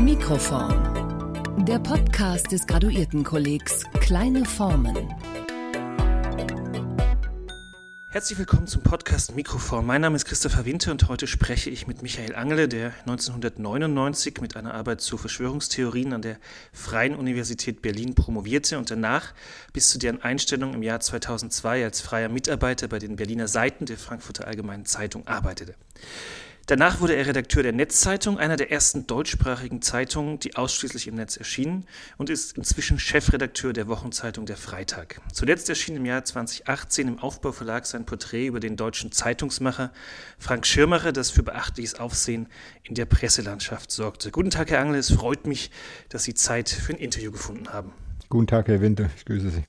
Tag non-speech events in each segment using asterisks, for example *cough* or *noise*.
Mikroform. Der Podcast des Graduiertenkollegs Kleine Formen. Herzlich willkommen zum Podcast Mikroform. Mein Name ist Christopher Winter und heute spreche ich mit Michael Angele, der 1999 mit einer Arbeit zu Verschwörungstheorien an der Freien Universität Berlin promovierte und danach bis zu deren Einstellung im Jahr 2002 als freier Mitarbeiter bei den Berliner Seiten der Frankfurter Allgemeinen Zeitung arbeitete. Danach wurde er Redakteur der Netzzeitung, einer der ersten deutschsprachigen Zeitungen, die ausschließlich im Netz erschienen, und ist inzwischen Chefredakteur der Wochenzeitung Der Freitag. Zuletzt erschien im Jahr 2018 im Aufbauverlag sein Porträt über den deutschen Zeitungsmacher Frank Schirmacher, das für beachtliches Aufsehen in der Presselandschaft sorgte. Guten Tag, Herr Angel, es freut mich, dass Sie Zeit für ein Interview gefunden haben. Guten Tag, Herr Winter, ich grüße Sie.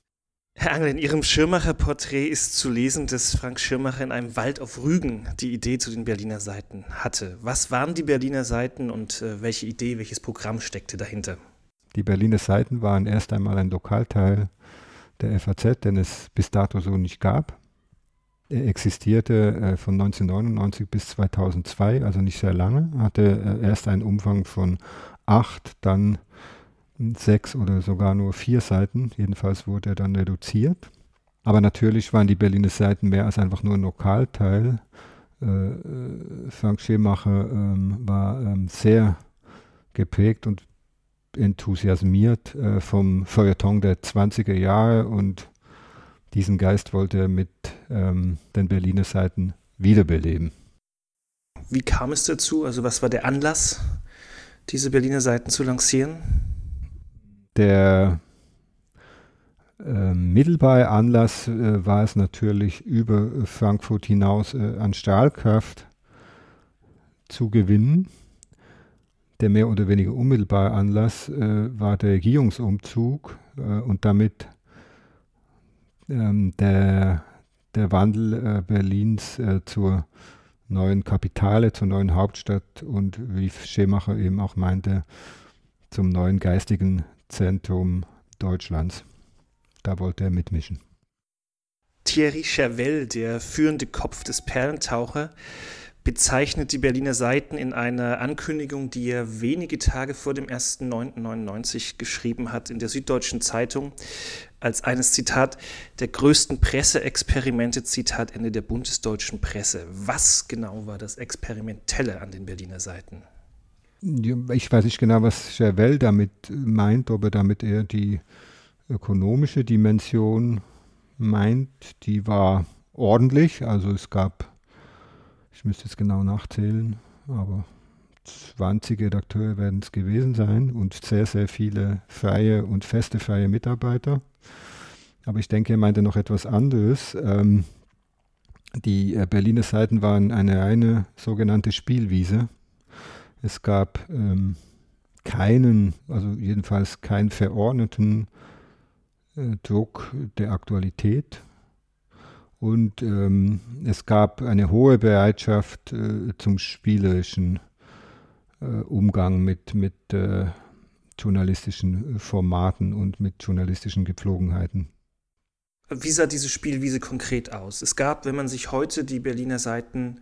Herr Angel, in Ihrem Schirmacher-Porträt ist zu lesen, dass Frank Schirmacher in einem Wald auf Rügen die Idee zu den Berliner Seiten hatte. Was waren die Berliner Seiten und äh, welche Idee, welches Programm steckte dahinter? Die Berliner Seiten waren erst einmal ein Lokalteil der FAZ, den es bis dato so nicht gab. Er existierte äh, von 1999 bis 2002, also nicht sehr lange, hatte äh, erst einen Umfang von acht, dann sechs oder sogar nur vier Seiten. Jedenfalls wurde er dann reduziert. Aber natürlich waren die Berliner Seiten mehr als einfach nur ein Lokalteil. Äh, äh, Frank Schemacher ähm, war ähm, sehr geprägt und enthusiasmiert äh, vom Feuilleton der 20er Jahre und diesen Geist wollte er mit ähm, den Berliner Seiten wiederbeleben. Wie kam es dazu? Also was war der Anlass, diese Berliner Seiten zu lancieren? Der äh, mittelbare Anlass äh, war es natürlich, über Frankfurt hinaus äh, an Stahlkraft zu gewinnen. Der mehr oder weniger unmittelbare Anlass äh, war der Regierungsumzug äh, und damit ähm, der, der Wandel äh, Berlins zur neuen Kapitale, zur neuen Hauptstadt und wie Schemacher eben auch meinte, zum neuen geistigen Zentrum Deutschlands. Da wollte er mitmischen. Thierry Chervel, der führende Kopf des Perlentaucher, bezeichnet die Berliner Seiten in einer Ankündigung, die er wenige Tage vor dem 1.9.99 geschrieben hat in der Süddeutschen Zeitung, als eines Zitat der größten Presseexperimente, Zitat Ende der bundesdeutschen Presse. Was genau war das Experimentelle an den Berliner Seiten? Ich weiß nicht genau, was Chervel damit meint, ob er damit eher die ökonomische Dimension meint. Die war ordentlich, also es gab, ich müsste jetzt genau nachzählen, aber 20 Redakteure werden es gewesen sein und sehr, sehr viele freie und feste freie Mitarbeiter. Aber ich denke, er meinte noch etwas anderes. Ähm, die äh, Berliner Seiten waren eine reine sogenannte Spielwiese. Es gab ähm, keinen, also jedenfalls keinen verordneten äh, Druck der Aktualität. Und ähm, es gab eine hohe Bereitschaft äh, zum spielerischen äh, Umgang mit, mit äh, journalistischen Formaten und mit journalistischen Gepflogenheiten. Wie sah diese Spielwiese konkret aus? Es gab, wenn man sich heute die Berliner Seiten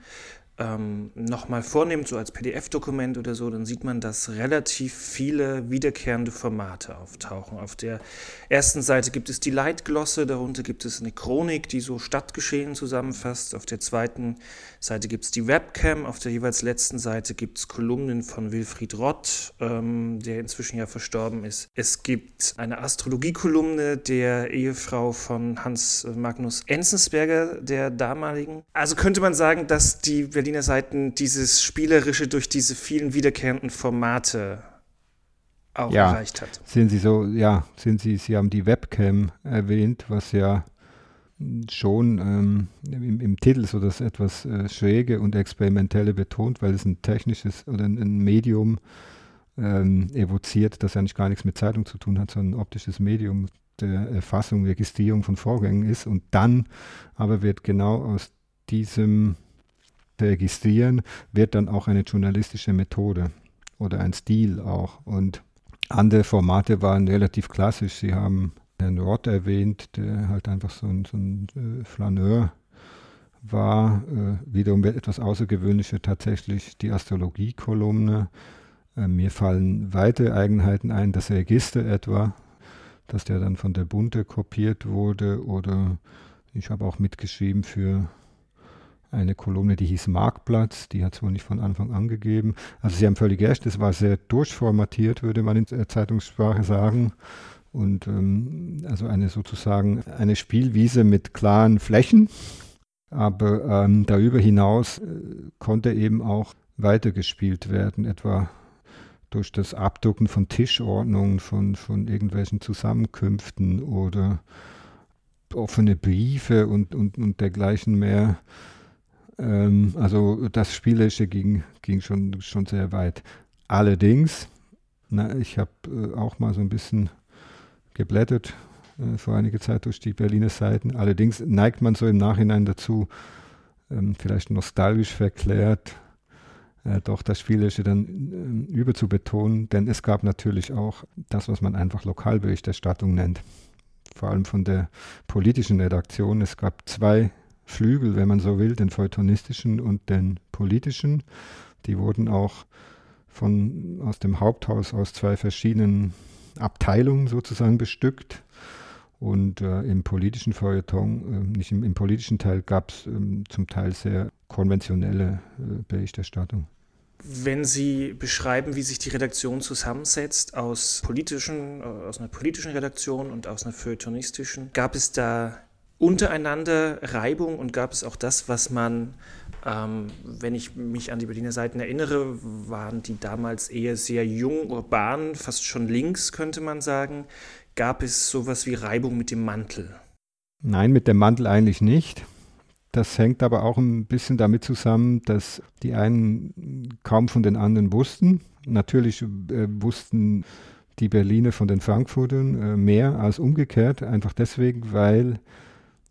ähm, nochmal vornimmt, so als PDF-Dokument oder so, dann sieht man, dass relativ viele wiederkehrende Formate auftauchen. Auf der ersten Seite gibt es die Leitglosse, darunter gibt es eine Chronik, die so Stadtgeschehen zusammenfasst. Auf der zweiten Seite gibt es die Webcam, auf der jeweils letzten Seite gibt es Kolumnen von Wilfried Rott, ähm, der inzwischen ja verstorben ist. Es gibt eine Astrologiekolumne der Ehefrau von Hans Magnus Enzensberger, der damaligen. Also könnte man sagen, dass die Berlin Berliner Seiten dieses Spielerische durch diese vielen wiederkehrenden Formate auch ja, erreicht hat. Sind Sie so, ja, sind Sie, Sie haben die Webcam erwähnt, was ja schon ähm, im, im, Titel so das etwas äh, Schräge und Experimentelle betont, weil es ein technisches oder ein, ein Medium ähm, evoziert, das eigentlich gar nichts mit Zeitung zu tun hat, sondern ein optisches Medium der Erfassung, Registrierung von Vorgängen ist. Und dann aber wird genau aus diesem registrieren, wird dann auch eine journalistische Methode oder ein Stil auch. Und andere Formate waren relativ klassisch. Sie haben Herrn Roth erwähnt, der halt einfach so ein, so ein äh, Flaneur war. Äh, wiederum etwas Außergewöhnlicher tatsächlich die Astrologie-Kolumne. Äh, mir fallen weitere Eigenheiten ein, das Register etwa, dass der dann von der Bunte kopiert wurde oder ich habe auch mitgeschrieben für eine Kolumne, die hieß Marktplatz, die hat es wohl nicht von Anfang an gegeben. Also Sie haben völlig recht, es war sehr durchformatiert, würde man in der Zeitungssprache sagen. Und ähm, also eine sozusagen eine Spielwiese mit klaren Flächen. Aber ähm, darüber hinaus äh, konnte eben auch weitergespielt werden, etwa durch das Abdrucken von Tischordnungen, von, von irgendwelchen Zusammenkünften oder offene Briefe und, und, und dergleichen mehr. Ähm, also das Spielerische ging, ging schon, schon sehr weit. Allerdings, na, ich habe äh, auch mal so ein bisschen geblättert äh, vor einiger Zeit durch die Berliner Seiten. Allerdings neigt man so im Nachhinein dazu, ähm, vielleicht nostalgisch verklärt, äh, doch das Spielerische dann äh, überzubetonen, denn es gab natürlich auch das, was man einfach Lokalberichterstattung nennt. Vor allem von der politischen Redaktion. Es gab zwei Flügel, wenn man so will, den feuilletonistischen und den politischen. Die wurden auch von, aus dem Haupthaus aus zwei verschiedenen Abteilungen sozusagen bestückt. Und äh, im politischen Feuilleton, äh, nicht im, im, politischen Teil, gab es ähm, zum Teil sehr konventionelle äh, Berichterstattung. Wenn Sie beschreiben, wie sich die Redaktion zusammensetzt aus politischen, äh, aus einer politischen Redaktion und aus einer feuilletonistischen, gab es da untereinander Reibung und gab es auch das, was man, ähm, wenn ich mich an die Berliner Seiten erinnere, waren die damals eher sehr jung, urban, fast schon links, könnte man sagen. Gab es sowas wie Reibung mit dem Mantel? Nein, mit dem Mantel eigentlich nicht. Das hängt aber auch ein bisschen damit zusammen, dass die einen kaum von den anderen wussten. Natürlich äh, wussten die Berliner von den Frankfurtern äh, mehr als umgekehrt, einfach deswegen, weil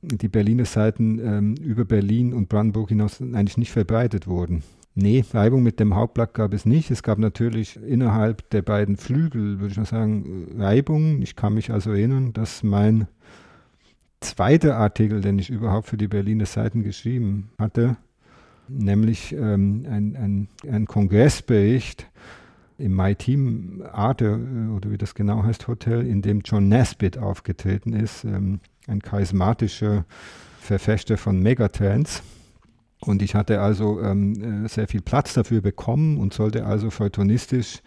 die Berliner Seiten ähm, über Berlin und Brandenburg hinaus eigentlich nicht verbreitet wurden. Nee, Reibung mit dem Hauptblatt gab es nicht. Es gab natürlich innerhalb der beiden Flügel, würde ich mal sagen, Reibung. Ich kann mich also erinnern, dass mein zweiter Artikel, den ich überhaupt für die Berliner Seiten geschrieben hatte, nämlich ähm, ein, ein, ein Kongressbericht im My Team Arte, äh, oder wie das genau heißt, Hotel, in dem John Nesbitt aufgetreten ist. Ähm, ein charismatischer Verfechter von Megatrends. Und ich hatte also ähm, äh, sehr viel Platz dafür bekommen und sollte also feuilletonistisch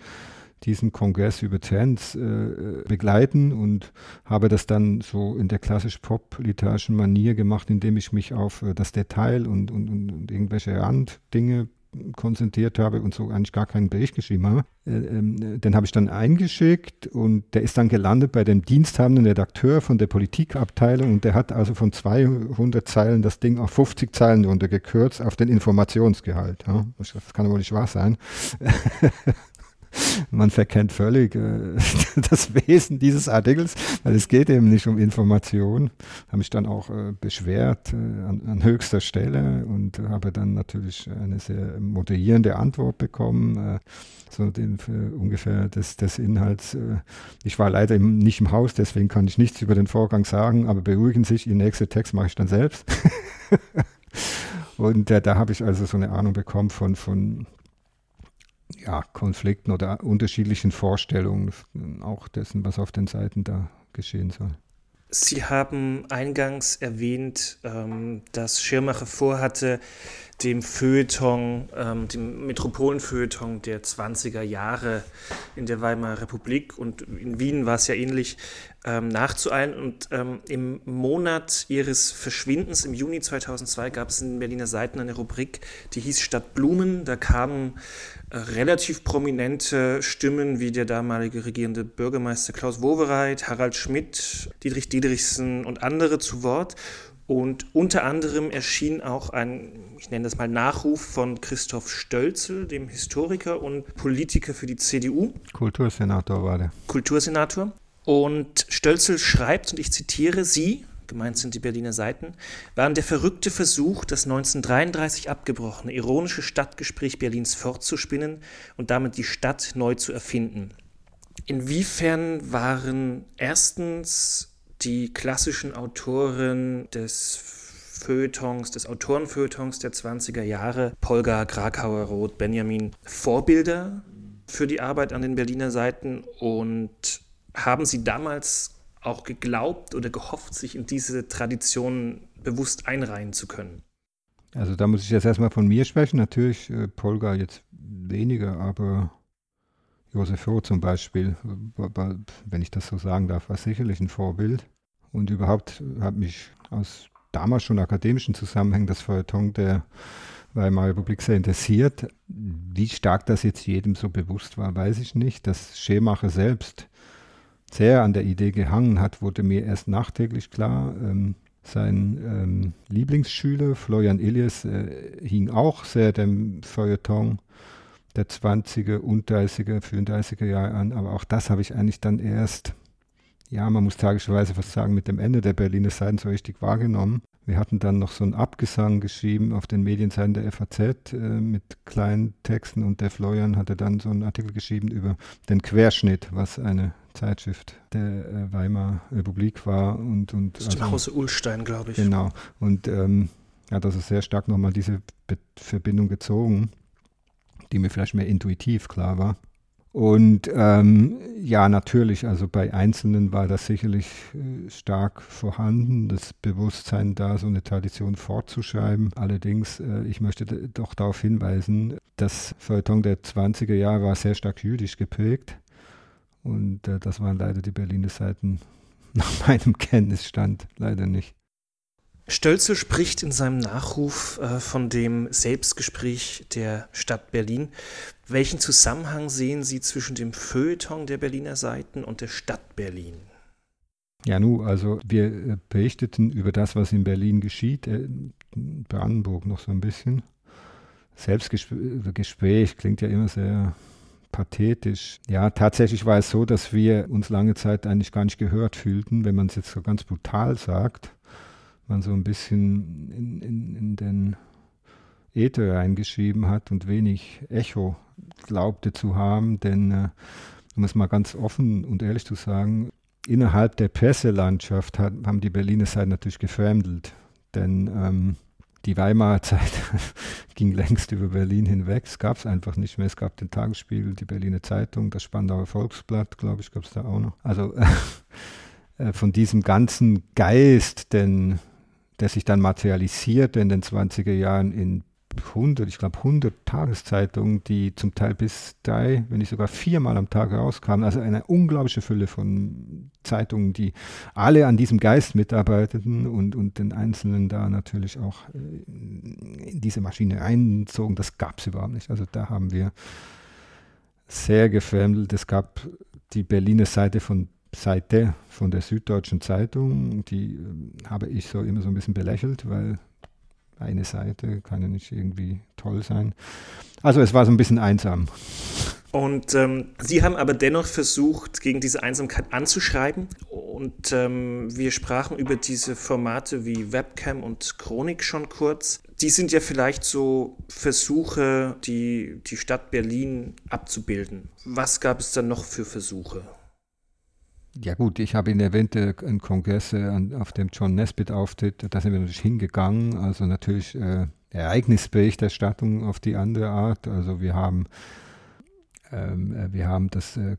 diesen Kongress über Trends äh, begleiten und habe das dann so in der klassisch pop-literarischen Manier gemacht, indem ich mich auf äh, das Detail und, und, und irgendwelche Randdinge konzentriert habe und so eigentlich gar keinen Bericht geschrieben habe. Äh, ähm, den habe ich dann eingeschickt und der ist dann gelandet bei dem diensthabenden Redakteur von der Politikabteilung und der hat also von 200 Zeilen das Ding auf 50 Zeilen runtergekürzt auf den Informationsgehalt. Das kann wohl nicht wahr sein. *laughs* man verkennt völlig äh, *laughs* das Wesen dieses Artikels, weil es geht eben nicht um Information. Habe mich dann auch äh, beschwert äh, an, an, höchster Stelle und habe dann natürlich eine sehr moderierende Antwort bekommen, äh, so den, ungefähr des, des Inhalts. Äh, ich war leider im, nicht im Haus, deswegen kann ich nichts über den Vorgang sagen, aber beruhigen sich, Ihr nächster Text mache ich dann selbst. *laughs* und äh, da habe ich also so eine Ahnung bekommen von, von ja, Konflikten oder unterschiedlichen Vorstellungen, auch dessen, was auf den Seiten da geschehen soll. Sie haben eingangs erwähnt, ähm, dass Schirmacher vorhatte, dem Feuilleton, ähm, dem Metropolenfeuilleton der 20er Jahre in der Weimarer Republik und in Wien war es ja ähnlich, ähm, nachzueilen. Und ähm, im Monat ihres Verschwindens, im Juni 2002, gab es in Berliner Seiten eine Rubrik, die hieß Stadt Blumen. Da kamen relativ prominente Stimmen wie der damalige regierende Bürgermeister Klaus Wowereit, Harald Schmidt, Dietrich Diedrichsen und andere zu Wort. Und unter anderem erschien auch ein, ich nenne das mal Nachruf von Christoph Stölzel, dem Historiker und Politiker für die CDU. Kultursenator war der. Kultursenator. Und Stölzel schreibt, und ich zitiere, Sie, gemeint sind die Berliner Seiten, waren der verrückte Versuch, das 1933 abgebrochene ironische Stadtgespräch Berlins fortzuspinnen und damit die Stadt neu zu erfinden. Inwiefern waren erstens die klassischen Autoren des Feuilletons, des Autorenfeuilletons der 20er Jahre, Polgar, Krakauer, Roth, Benjamin, Vorbilder für die Arbeit an den Berliner Seiten und haben Sie damals auch geglaubt oder gehofft, sich in diese Tradition bewusst einreihen zu können? Also da muss ich jetzt erstmal von mir sprechen. Natürlich äh, Polga jetzt weniger, aber Josef Roth zum Beispiel, wenn ich das so sagen darf, war sicherlich ein Vorbild. Und überhaupt hat mich aus damals schon akademischen Zusammenhängen das Feuilleton der Weimarer Republik sehr interessiert. Wie stark das jetzt jedem so bewusst war, weiß ich nicht. Dass Schemacher selbst sehr an der Idee gehangen hat, wurde mir erst nachträglich klar. Ähm, sein ähm, Lieblingsschüler Florian Illies äh, hing auch sehr dem Feuilleton der 20er und 30er, 34er Jahre an, aber auch das habe ich eigentlich dann erst, ja, man muss tragischerweise fast sagen, mit dem Ende der Berliner Seiten so richtig wahrgenommen. Wir hatten dann noch so einen Abgesang geschrieben auf den Medienseiten der FAZ äh, mit kleinen Texten und der Florian hatte dann so einen Artikel geschrieben über den Querschnitt, was eine Zeitschrift der äh, Weimarer Republik war. Und, und das ist also, Hause Ulstein, glaube ich. Genau. Und ähm, hat also sehr stark nochmal diese Be Verbindung gezogen, die mir vielleicht mehr intuitiv klar war. Und ähm, ja, natürlich, also bei Einzelnen war das sicherlich äh, stark vorhanden, das Bewusstsein da, so eine Tradition fortzuschreiben. Allerdings, äh, ich möchte doch darauf hinweisen, das Feuilleton der 20er Jahre war sehr stark jüdisch geprägt. Und äh, das waren leider die Berliner Seiten *laughs* nach meinem Kenntnisstand leider nicht. Stölzel spricht in seinem Nachruf äh, von dem Selbstgespräch der Stadt Berlin. Welchen Zusammenhang sehen Sie zwischen dem Feuilleton der Berliner Seiten und der Stadt Berlin? Ja, nu, also wir äh, berichteten über das, was in Berlin geschieht, äh, Brandenburg noch so ein bisschen. Selbstgespräch klingt ja immer sehr pathetisch. Ja, tatsächlich war es so, dass wir uns lange Zeit eigentlich gar nicht gehört fühlten, wenn man es jetzt so ganz brutal sagt man so ein bisschen in, in, in den Äther reingeschrieben hat und wenig Echo glaubte zu haben, denn äh, um es mal ganz offen und ehrlich zu sagen, innerhalb der Presselandschaft hat, haben die Berliner Seiten natürlich gefremdelt, denn ähm, die Weimarer Zeit *laughs* ging längst über Berlin hinweg. Es gab es einfach nicht mehr. Es gab den Tagesspiegel, die Berliner Zeitung, das Spandauer Volksblatt, glaube ich, gab es da auch noch. Also *laughs* äh, von diesem ganzen Geist, denn der sich dann materialisierte in den 20er Jahren in 100, ich glaube 100 Tageszeitungen, die zum Teil bis drei, wenn nicht sogar viermal am Tag rauskamen. Also eine unglaubliche Fülle von Zeitungen, die alle an diesem Geist mitarbeiteten und, und den Einzelnen da natürlich auch äh, in diese Maschine einzogen. Das gab es überhaupt nicht. Also da haben wir sehr gefremdelt. Es gab die Berliner Seite von Seite von der Süddeutschen Zeitung, die äh, habe ich so immer so ein bisschen belächelt, weil eine Seite kann ja nicht irgendwie toll sein. Also es war so ein bisschen einsam. Und ähm, Sie haben aber dennoch versucht, gegen diese Einsamkeit anzuschreiben. Und ähm, wir sprachen über diese Formate wie Webcam und Chronik schon kurz. Die sind ja vielleicht so Versuche, die, die Stadt Berlin abzubilden. Was gab es dann noch für Versuche? Ja gut, ich habe ihn erwähnt, äh, ein Kongress, äh, auf dem John Nesbitt auftritt, da sind wir natürlich hingegangen, also natürlich äh, Ereignisberichterstattung auf die andere Art, also wir haben, ähm, äh, wir haben das äh,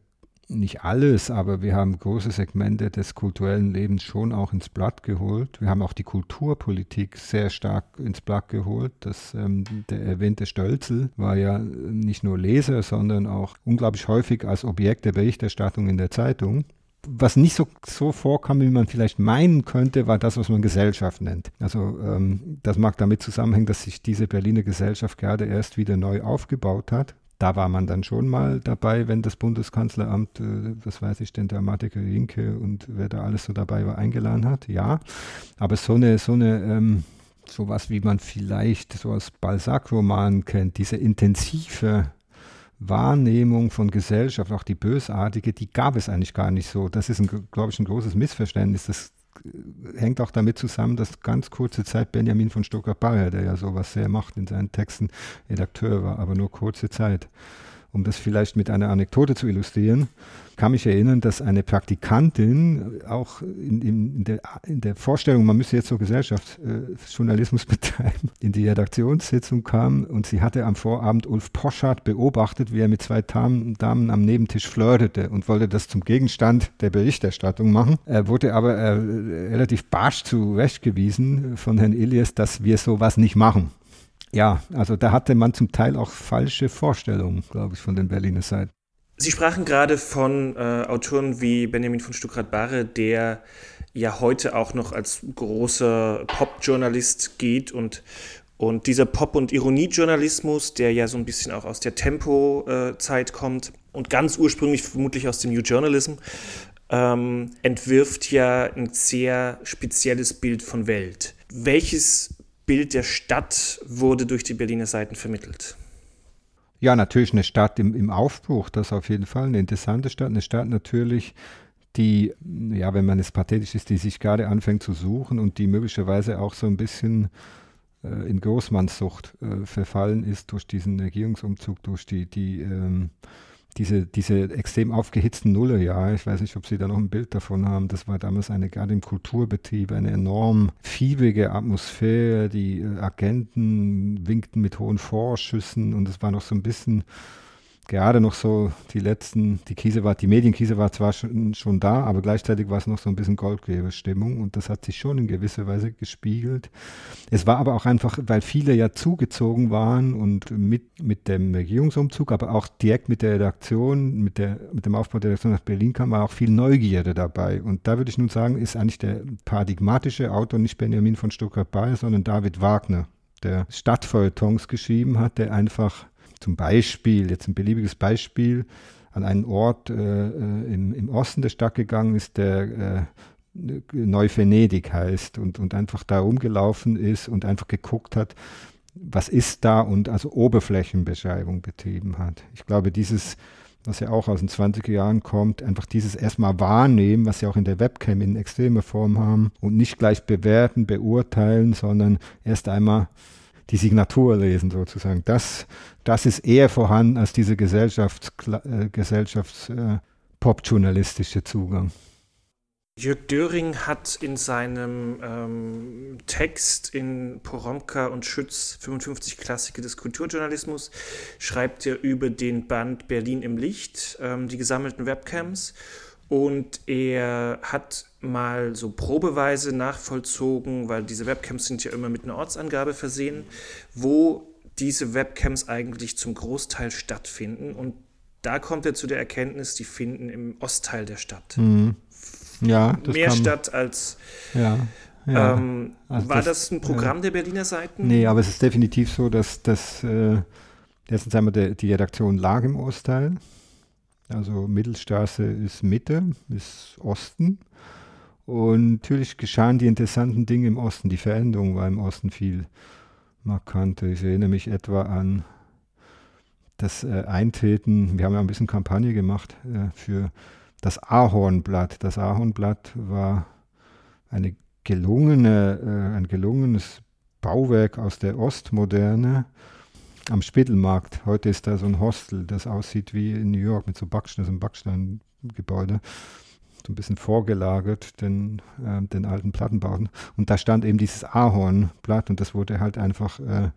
nicht alles, aber wir haben große Segmente des kulturellen Lebens schon auch ins Blatt geholt. Wir haben auch die Kulturpolitik sehr stark ins Blatt geholt. Das, ähm, der erwähnte Stölzel war ja nicht nur Leser, sondern auch unglaublich häufig als Objekt der Berichterstattung in der Zeitung was nicht so, so vorkam, wie man vielleicht meinen könnte, war das, was man Gesellschaft nennt. Also ähm, das mag damit zusammenhängen, dass sich diese Berliner Gesellschaft gerade erst wieder neu aufgebaut hat. Da war man dann schon mal dabei, wenn das Bundeskanzleramt, äh, was weiß ich, den Dramatiker Rinke und wer da alles so dabei war, eingeladen hat. Ja, aber so eine, so eine, ähm, sowas wie man vielleicht so aus Balzac-Romanen kennt, diese intensive Wahrnehmung von Gesellschaft, auch die bösartige, die gab es eigentlich gar nicht so. Das ist, glaube ich, ein großes Missverständnis. Das äh, hängt auch damit zusammen, dass ganz kurze Zeit Benjamin von Stuttgart-Barre, der ja sowas sehr macht in seinen Texten, Redakteur war, aber nur kurze Zeit. Um das vielleicht mit einer Anekdote zu illustrieren, kann mich erinnern, dass eine Praktikantin auch in, in, der, in der, Vorstellung, man müsse jetzt so Gesellschaftsjournalismus äh, *laughs* betreiben, in die Redaktionssitzung kam und sie hatte am Vorabend Ulf Poschardt beobachtet, wie er mit zwei Damen, Damen am Nebentisch flirtete und wollte das zum Gegenstand der Berichterstattung machen. Er wurde aber äh, relativ barsch zurechtgewiesen von Herrn Ilias, dass wir sowas nicht machen. Ja, also da hatte man zum Teil auch falsche Vorstellungen, glaube ich, von den Berliner Seiten. Sie sprachen gerade von äh, Autoren wie Benjamin von Stuckrad-Barre, der ja heute auch noch als großer Pop-Journalist geht und, und dieser Pop- und Ironie-Journalismus, der ja so ein bisschen auch aus der Tempo-Zeit kommt und ganz ursprünglich vermutlich aus dem New Journalism, ähm, entwirft ja ein sehr spezielles Bild von Welt. Welches Bild der Stadt wurde durch die Berliner Seiten vermittelt? Ja, natürlich eine Stadt im, im Aufbruch, das auf jeden Fall. Eine interessante Stadt, eine Stadt natürlich, die, ja, wenn man es pathetisch ist, die sich gerade anfängt zu suchen und die möglicherweise auch so ein bisschen äh, in Großmannssucht äh, verfallen ist durch diesen Regierungsumzug, durch die, die ähm, diese, diese extrem aufgehitzten Nullerjahre, ich weiß nicht, ob Sie da noch ein Bild davon haben, das war damals eine, gerade im Kulturbetrieb, eine enorm fiebige Atmosphäre, die äh, Agenten winkten mit hohen Vorschüssen und es war noch so ein bisschen gerade noch so die letzten, die Krise war, die Medienkrise war zwar schon, schon da, aber gleichzeitig war es noch so ein bisschen Goldgräberstimmung und das hat sich schon in gewisser Weise gespiegelt. Es war aber auch einfach, weil viele ja zugezogen waren und mit, mit dem Regierungsumzug, aber auch direkt mit der Redaktion, mit, der, mit dem Aufbau der Redaktion nach Berlin kam, war auch viel Neugierde dabei. Und da würde ich nun sagen, ist eigentlich der paradigmatische Autor nicht Benjamin von Stuttgart-Bayer, sondern David Wagner, der Stadtfeuilletons geschrieben hat, der einfach zum Beispiel, jetzt ein beliebiges Beispiel, an einen Ort äh, äh, im, im, Osten der Stadt gegangen ist, der äh, Neu-Venedig heißt und, und einfach da rumgelaufen ist und einfach geguckt hat, was ist da und also Oberflächenbeschreibung betrieben hat. Ich glaube, dieses, was ja auch aus den 20er Jahren kommt, einfach dieses erstmal wahrnehmen, was sie auch in der Webcam in extremer Form haben und nicht gleich bewerten, beurteilen, sondern erst einmal die Signatur lesen sozusagen. Das, das ist eher vorhanden als dieser Gesellschafts, äh, Gesellschafts äh, Zugang. Jörg Döring hat in seinem ähm, Text in Poromka und Schütz 55 Klassiker des Kulturjournalismus schreibt er über den Band Berlin im Licht, ähm, die gesammelten Webcams. Und er hat mal so probeweise nachvollzogen, weil diese Webcams sind ja immer mit einer Ortsangabe versehen, wo diese Webcams eigentlich zum Großteil stattfinden. Und da kommt er zu der Erkenntnis, die finden im Ostteil der Stadt. Mhm. Ja, das Mehr Stadt als. Ja. Ja, ähm, also war das, das, ein Programm ja. der Berliner Seiten? Nee, aber es ist definitiv so, dass, dass äh, erstens einmal der, die Redaktion lag im Ostteil. Also Mittelstraße ist Mitte, ist Osten. Und natürlich geschahen die interessanten Dinge im Osten. Die Veränderung war im Osten viel markanter. Ich erinnere mich etwa an das äh, Eintreten, wir haben ja ein bisschen Kampagne gemacht äh, für das Ahornblatt. Das Ahornblatt war eine gelungene, äh, ein gelungenes Bauwerk aus der Ostmoderne am Spittelmarkt. Heute ist da so ein Hostel, das aussieht wie in New York mit so Backstein, so einem Backsteingebäude. So ein bisschen vorgelagert, den, äh, den alten Plattenbauten. Und da stand eben dieses Ahornblatt und das wurde halt einfach äh,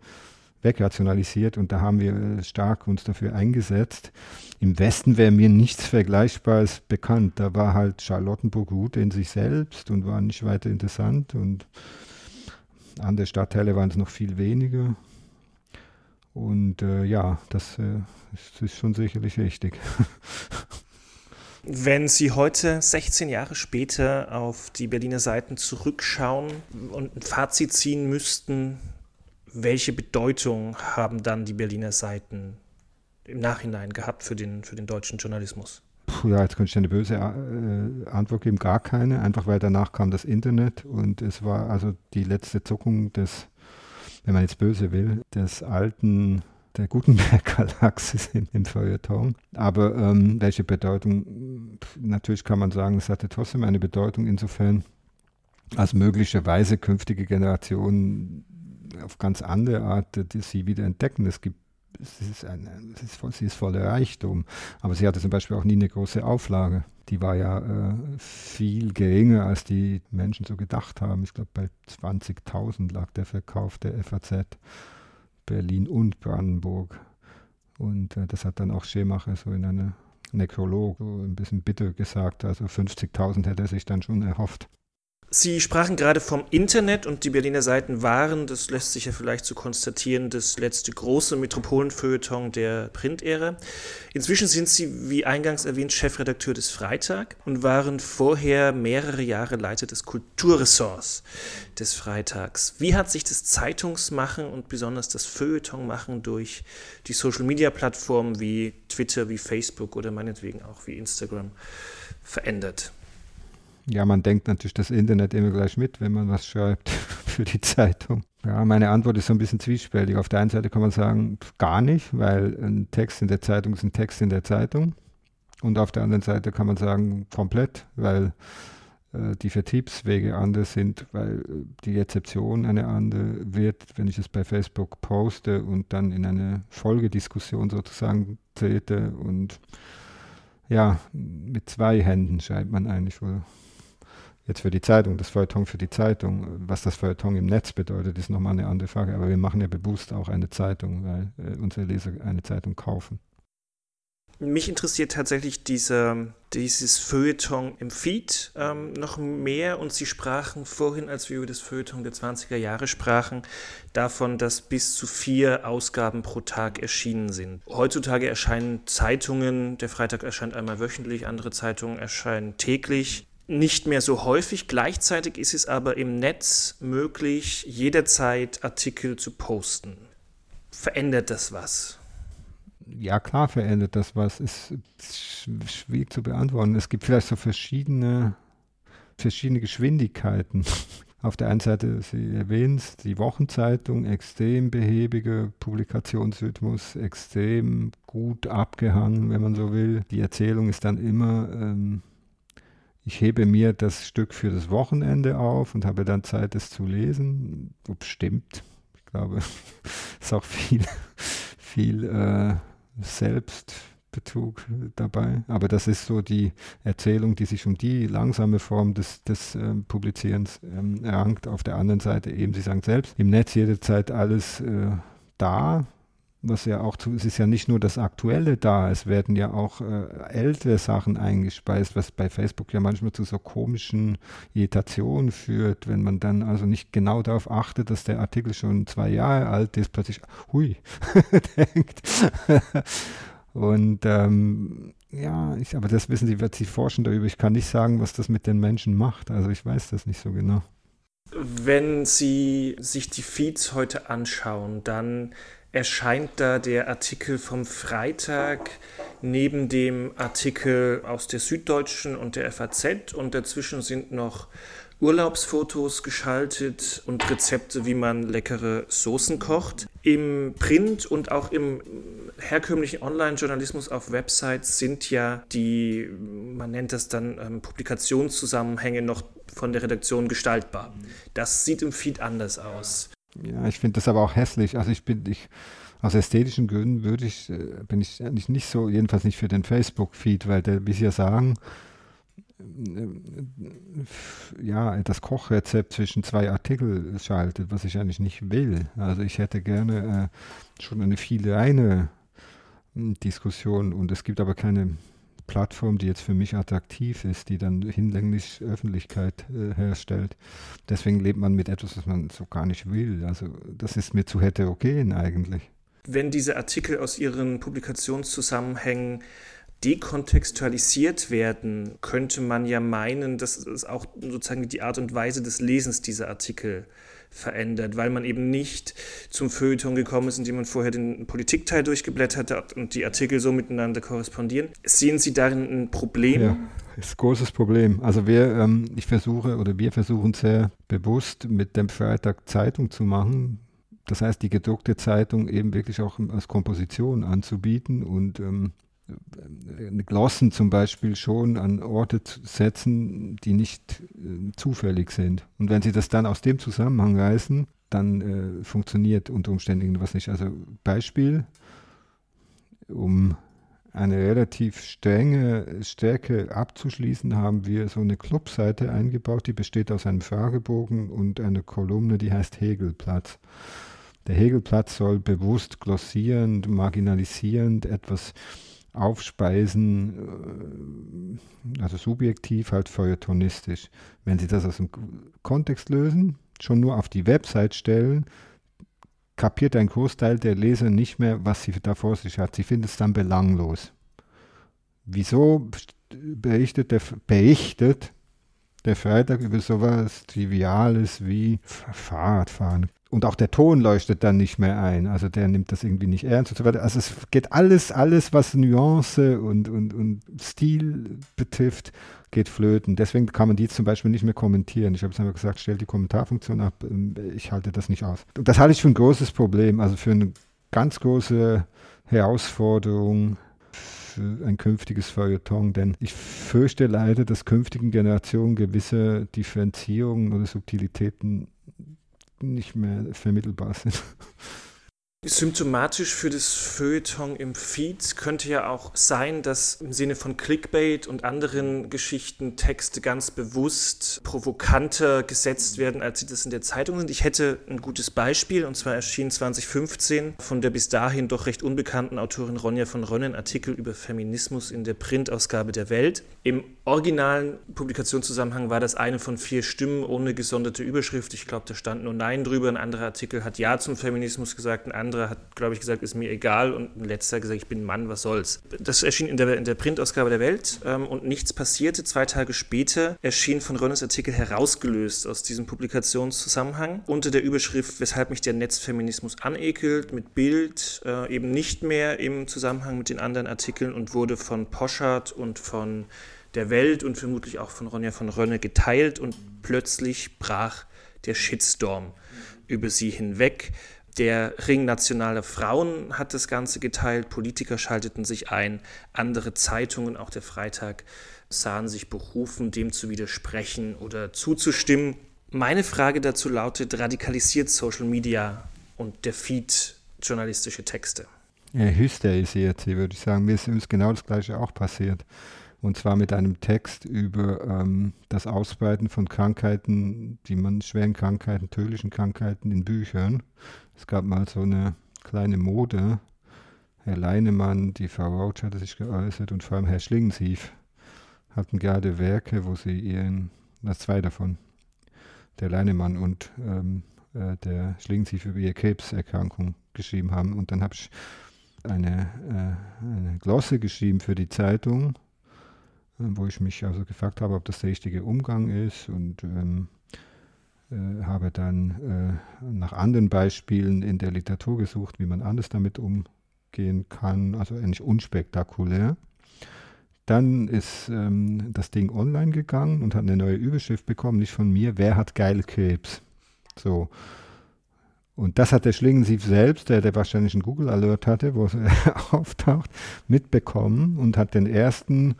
wegrationalisiert und da haben wir äh, stark uns dafür eingesetzt. Im Westen wäre mir nichts Vergleichbares bekannt. Da war halt Charlottenburg gut in sich selbst und war nicht weiter interessant und andere Stadtteile waren es noch viel weniger. Und äh, ja, das, äh, ist, ist schon sicherlich wichtig. *laughs* Wenn Sie heute, 16 Jahre später, auf die Berliner Seiten zurückschauen und ein Fazit ziehen müssten, welche Bedeutung haben dann die Berliner Seiten im Nachhinein gehabt für den, für den deutschen Journalismus? Puh, ja, jetzt könnte ich eine böse äh, Antwort geben, gar keine, einfach weil danach kam das Internet und es war also die letzte Zuckung des wenn man jetzt böse will, des alten der Gutenberg-Galaxis *laughs* im, Feuilleton. Aber ähm, welche Bedeutung? Natürlich kann man sagen, es hatte trotzdem eine Bedeutung insofern, als möglicherweise künftige Generationen auf ganz andere Art die sie wieder entdecken. Es gibt es ist ein, es ist voll, sie ist voller Reichtum. Aber sie hatte zum Beispiel auch nie eine große Auflage. Die war ja äh, viel geringer, als die Menschen so gedacht haben. Ich glaube, bei 20.000 lag der Verkauf der FAZ Berlin und Brandenburg. Und äh, das hat dann auch Schemacher so in einer Nekrolog ein bisschen bitter gesagt. Also 50.000 hätte er sich dann schon erhofft. Sie sprachen gerade vom Internet und die Berliner Seiten waren, das lässt sich ja vielleicht so konstatieren, das letzte große Metropolenfeuilleton der Print-Ära. Inzwischen sind Sie, wie eingangs erwähnt, Chefredakteur des Freitag und waren vorher mehrere Jahre Leiter des Kulturressorts des Freitags. Wie hat sich das Zeitungsmachen und besonders das Feuilletonmachen durch die Social-Media-Plattformen wie Twitter, wie Facebook oder meinetwegen auch wie Instagram verändert? Ja, man denkt natürlich das Internet immer gleich mit, wenn man was schreibt *laughs* für die Zeitung. Ja, meine Antwort ist so ein bisschen zwiespältig. Auf der einen Seite kann man sagen, gar nicht, weil ein Text in der Zeitung ist ein Text in der Zeitung. Und auf der anderen Seite kann man sagen, komplett, weil äh, die Vertriebswege anders sind, weil äh, die Rezeption eine andere wird, wenn ich es bei Facebook poste und dann in eine Folgediskussion sozusagen trete und ja, mit zwei Händen schreibt man eigentlich, oder jetzt für die Zeitung, das Feuilleton für die Zeitung. Was das Feuilleton im Netz bedeutet, ist nochmal eine andere Frage. Aber wir machen ja bewusst auch eine Zeitung, weil äh, unsere Leser eine Zeitung kaufen. Mich interessiert tatsächlich diese, dieses Feuilleton im Feed ähm, noch mehr und Sie sprachen vorhin, als wir über das Feuilleton der 20er Jahre sprachen, davon, dass bis zu vier Ausgaben pro Tag erschienen sind. Heutzutage erscheinen Zeitungen, der Freitag erscheint einmal wöchentlich, andere Zeitungen erscheinen täglich nicht mehr so häufig. Gleichzeitig ist es aber im Netz möglich, jederzeit Artikel zu posten. Verändert das was? Ja, klar verändert das was. Ist schwierig zu beantworten. Es gibt vielleicht so verschiedene, verschiedene Geschwindigkeiten. *laughs* Auf der einen Seite, Sie erwähnen es, die Wochenzeitung, extrem behäbiger Publikationsrhythmus, extrem gut abgehangen, wenn man so will. Die Erzählung ist dann immer ähm, ich hebe mir das Stück für das Wochenende auf und habe dann Zeit, es zu lesen. Ob stimmt, ich glaube, *laughs* es ist auch viel, *laughs* viel äh, Selbstbetrug dabei. Aber das ist so die Erzählung, die sich um die langsame Form des, des äh, Publizierens ähm, errangt. Auf der anderen Seite eben, Sie sagen selbst, im Netz jederzeit alles äh, da, was ja auch, es ist ja nicht nur das Aktuelle da, es werden ja auch äh, ältere Sachen eingespeist, was bei Facebook ja manchmal zu so komischen Irritationen führt, wenn man dann also nicht genau darauf achtet, dass der Artikel schon zwei Jahre alt ist, plötzlich, hui, *laughs* denkt. Und ähm, ja, ich, aber das wissen Sie, wird Sie forschen darüber. Ich kann nicht sagen, was das mit den Menschen macht. Also ich weiß das nicht so genau. Wenn Sie sich die Feeds heute anschauen, dann erscheint da der Artikel vom Freitag neben dem Artikel aus der Süddeutschen und der FAZ und dazwischen sind noch Urlaubsfotos geschaltet und Rezepte, wie man leckere Soßen kocht. Im Print und auch im herkömmlichen Online-Journalismus auf Websites sind ja die, man nennt das dann ähm, Publikationszusammenhänge noch von der Redaktion gestaltbar. Das sieht im Feed anders aus. Ja, ich finde das aber auch hässlich. Also ich bin, ich, aus ästhetischen Gründen würde ich, äh, bin ich eigentlich nicht so, jedenfalls nicht für den Facebook-Feed, weil der, wie Sie ja sagen, ja, das Kochrezept zwischen zwei Artikel schaltet, was ich eigentlich nicht will. Also ich hätte gerne äh, schon eine viel reine hm, Diskussion und es gibt aber keine Plattform, die jetzt für mich attraktiv ist, die dann hinlänglich Öffentlichkeit äh, herstellt. Deswegen lebt man mit etwas, was man so gar nicht will. Also das ist mir zu heterogen eigentlich. Wenn diese Artikel aus ihren Publikationszusammenhängen dekontextualisiert werden, könnte man ja meinen, dass es auch sozusagen die Art und Weise des Lesens dieser Artikel verändert, weil man eben nicht zum Feuilleton gekommen ist, indem man vorher den Politikteil durchgeblättert hat und die Artikel so miteinander korrespondieren. Sehen Sie darin ein Problem? Ja, ist ein großes Problem. Also wir, ähm, ich versuche oder wir versuchen sehr bewusst mit dem Freitag Zeitung zu machen. Das heißt, die gedruckte Zeitung eben wirklich auch als Komposition anzubieten und ähm, Glossen zum Beispiel schon an Orte zu setzen, die nicht äh, zufällig sind. Und wenn Sie das dann aus dem Zusammenhang reißen, dann äh, funktioniert unter Umständen irgendwas nicht. Also Beispiel, um eine relativ strenge Stärke abzuschließen, haben wir so eine Clubseite eingebaut, die besteht aus einem Fragebogen und einer Kolumne, die heißt Hegelplatz. Der Hegelplatz soll bewusst glossierend, marginalisierend etwas aufspeisen, äh, also subjektiv, halt feuilletonistisch. Wenn Sie das aus dem Kontext lösen, schon nur auf die Website stellen, kapiert ein Großteil der Leser nicht mehr, was sie da vor sich hat. Sie findet es dann belanglos. Wieso berichtet der, berichtet der Freitag über sowas Triviales wie Fahrradfahren? Und auch der Ton leuchtet dann nicht mehr ein. Also der nimmt das irgendwie nicht ernst und so weiter. Also es geht alles, alles, was Nuance und, und, und Stil betrifft, geht flöten. Deswegen kann man die zum Beispiel nicht mehr kommentieren. Ich habe es einfach gesagt, stell die Kommentarfunktion ab. Ähm, ich halte das nicht aus. Das halte ich für ein großes Problem, also für eine ganz große Herausforderung ein künftiges Feuilleton, denn ich fürchte leider, dass künftigen Generationen gewisse Differenzierungen oder Subtilitäten nicht mehr vermittelbar sind. Symptomatisch für das Feuilleton im Feed könnte ja auch sein, dass im Sinne von Clickbait und anderen Geschichten Texte ganz bewusst provokanter gesetzt werden, als sie das in der Zeitung sind. Ich hätte ein gutes Beispiel, und zwar erschien 2015 von der bis dahin doch recht unbekannten Autorin Ronja von Rönnen Artikel über Feminismus in der Printausgabe der Welt. Im originalen Publikationszusammenhang war das eine von vier Stimmen ohne gesonderte Überschrift. Ich glaube, da stand nur Nein drüber. Ein anderer Artikel hat Ja zum Feminismus gesagt, ein anderer anderer hat, glaube ich, gesagt, ist mir egal und ein letzter gesagt, ich bin Mann, was soll's. Das erschien in der, in der Printausgabe der Welt ähm, und nichts passierte. Zwei Tage später erschien von Rönners Artikel herausgelöst aus diesem Publikationszusammenhang unter der Überschrift, weshalb mich der Netzfeminismus anekelt, mit Bild, äh, eben nicht mehr im Zusammenhang mit den anderen Artikeln und wurde von Poschardt und von der Welt und vermutlich auch von Ronja von Rönne geteilt und plötzlich brach der Shitstorm über sie hinweg. Der Ring nationaler Frauen hat das Ganze geteilt, Politiker schalteten sich ein, andere Zeitungen, auch der Freitag, sahen sich berufen, dem zu widersprechen oder zuzustimmen. Meine Frage dazu lautet, radikalisiert Social Media und der Feed journalistische Texte? Ja, hysterisiert sie, würde ich sagen. Mir ist uns genau das Gleiche auch passiert. Und zwar mit einem Text über ähm, das Ausbreiten von Krankheiten, die man schweren Krankheiten, tödlichen Krankheiten in Büchern. Es gab mal so eine kleine Mode. Herr Leinemann, die Frau Roach hatte sich geäußert und vor allem Herr Schlingensief hatten gerade Werke, wo sie ihren, das zwei davon, der Leinemann und ähm, äh, der Schlingensief über ihre Krebserkrankung geschrieben haben. Und dann habe ich eine, äh, eine Glosse geschrieben für die Zeitung, wo ich mich also gefragt habe, ob das der richtige Umgang ist und ähm, äh, habe dann äh, nach anderen Beispielen in der Literatur gesucht, wie man anders damit umgehen kann, also eigentlich unspektakulär. Dann ist ähm, das Ding online gegangen und hat eine neue Überschrift bekommen, nicht von mir, wer hat geile Krebs? So. Und das hat der Schlingensief selbst, der, der wahrscheinlich einen Google Alert hatte, wo es *laughs* auftaucht, mitbekommen und hat den ersten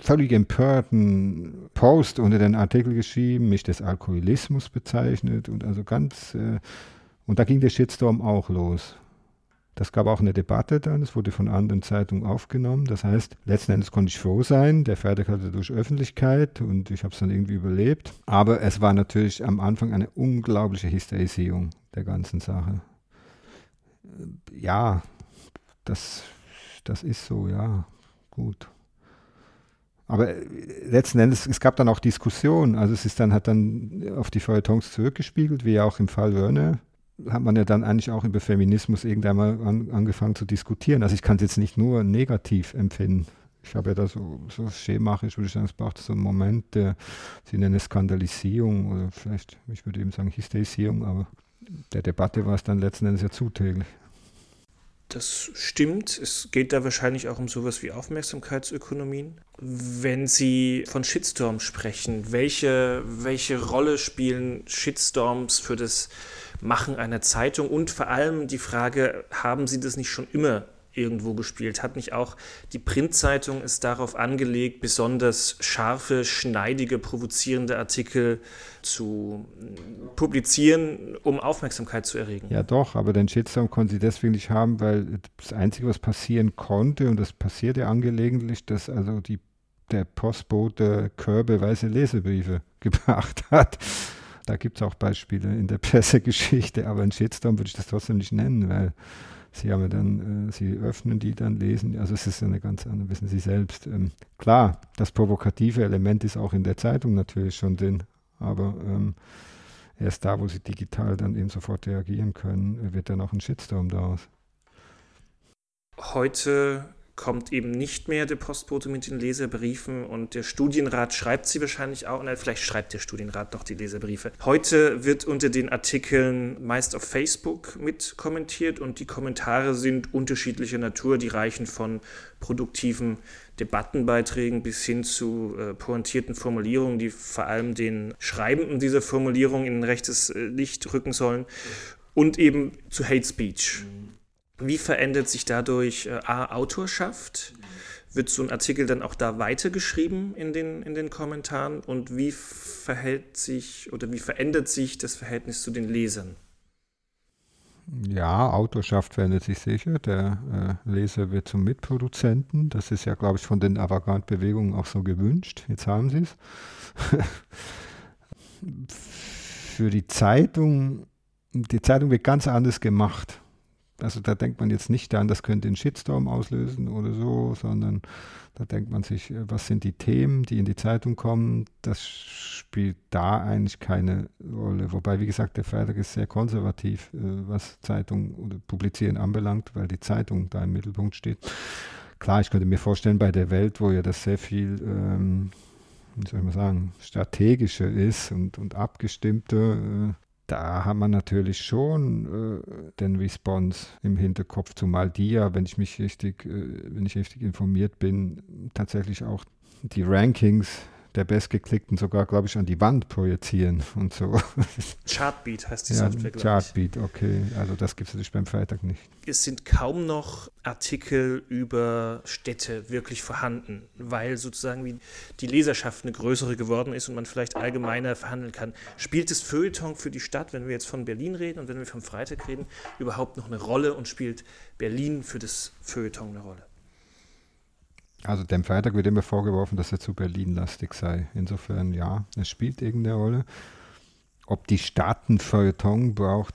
völlig empörten Post unter den Artikel geschrieben, mich des Alkoholismus bezeichnet und also ganz, äh, und da ging der Shitstorm auch los. Das gab auch eine Debatte dann, es wurde von anderen Zeitungen aufgenommen. Das heißt, letzten Endes konnte ich froh sein. Der Freitag hatte durch Öffentlichkeit und ich habe es dann irgendwie überlebt. Aber es war natürlich am Anfang eine unglaubliche Hysterisierung der ganzen Sache. Ja, das, das ist so, ja, gut. Aber äh, letzten Endes, es gab dann auch Diskussionen. Also es ist dann, hat dann auf die Feuilletons zurückgespiegelt, wie ja auch im Fall Wörne, hat man ja dann eigentlich auch über Feminismus irgendwann mal an, angefangen zu diskutieren. Also ich kann es jetzt nicht nur negativ empfinden. Ich habe ja da so, so schemachisch, würde ich sagen, es braucht so einen Moment der, sie nennen es Skandalisierung oder vielleicht, ich würde eben sagen Hysterisierung, aber der Debatte war es dann letzten Endes ja zuträglich. Das stimmt. Es geht da wahrscheinlich auch um sowas wie Aufmerksamkeitsökonomien. Wenn Sie von Shitstorms sprechen, welche, welche Rolle spielen Shitstorms für das Machen einer Zeitung? Und vor allem die Frage, haben Sie das nicht schon immer irgendwo gespielt. Hat nicht auch die Printzeitung ist darauf angelegt, besonders scharfe, schneidige, provozierende Artikel zu publizieren, um Aufmerksamkeit zu erregen? Ja, doch, aber den Shitstorm konnten sie deswegen nicht haben, weil das Einzige, was passieren konnte, und das passierte angelegentlich, dass also die, der Postbote Körbe weiße Lesebriefe *laughs* gebracht hat. Da gibt es auch Beispiele in der *laughs* Pressegeschichte, aber ein Shitstorm würde ich das trotzdem nicht nennen, weil Sie haben dann, äh, Sie öffnen die, dann lesen. Also es ist eine ganz andere, wissen Sie selbst. Ähm, klar, das provokative Element ist auch in der Zeitung natürlich schon drin, aber ähm, erst da, wo Sie digital dann eben sofort reagieren können, wird dann auch ein Shitstorm daraus. Heute kommt eben nicht mehr der Postbote mit den Leserbriefen und der Studienrat schreibt sie wahrscheinlich auch. Na, vielleicht schreibt der Studienrat doch die Leserbriefe. Heute wird unter den Artikeln meist auf Facebook mit kommentiert und die Kommentare sind unterschiedlicher Natur. Die reichen von produktiven Debattenbeiträgen bis hin zu äh, pointierten Formulierungen, die vor allem den Schreibenden dieser Formulierung in ein rechtes äh, Licht rücken sollen und eben zu Hate Speech. Mhm wie verändert sich dadurch äh, A, Autorschaft? Wird so ein Artikel dann auch da weitergeschrieben in den, in den Kommentaren? Und wie verhält sich oder wie verändert sich das Verhältnis zu den Lesern? Ja, Autorschaft verändert sich sicher. Der äh, Leser wird zum Mitproduzenten. Das ist ja, glaube ich, von den Avantgarde-Bewegungen auch so gewünscht. Jetzt haben sie es. *laughs* Für die Zeitung, die Zeitung wird ganz anders gemacht. Also da denkt man jetzt nicht an, das könnte einen Shitstorm auslösen oder so, sondern da denkt man sich, äh, was sind die Themen, die in die Zeitung kommen? Das spielt da eigentlich keine Rolle. Wobei, wie gesagt, der Freitag ist sehr konservativ, äh, was Zeitung oder Publizieren anbelangt, weil die Zeitung da im Mittelpunkt steht. Klar, ich könnte mir vorstellen, bei der Welt, wo ja das sehr viel, ähm, wie soll ich mal sagen, strategischer ist und, und abgestimmter, äh, da hat man natürlich schon äh, den Response im Hinterkopf, zumal die ja, wenn ich mich richtig, äh, wenn ich richtig informiert bin, tatsächlich auch die Rankings der bestgeklickten sogar, glaube ich, an die Wand projizieren und so. Chartbeat heißt die ja, Software, Chartbeat, okay. Also das gibt es natürlich beim Freitag nicht. Es sind kaum noch Artikel über Städte wirklich vorhanden, weil sozusagen wie die Leserschaft eine größere geworden ist und man vielleicht allgemeiner verhandeln kann. Spielt das Feuilleton für die Stadt, wenn wir jetzt von Berlin reden und wenn wir vom Freitag reden, überhaupt noch eine Rolle und spielt Berlin für das Feuilleton eine Rolle? Also dem Freitag wird immer vorgeworfen, dass er zu Berlin-lastig sei. Insofern ja, es spielt irgendeine Rolle. Ob die Stadt ein Feuilleton braucht,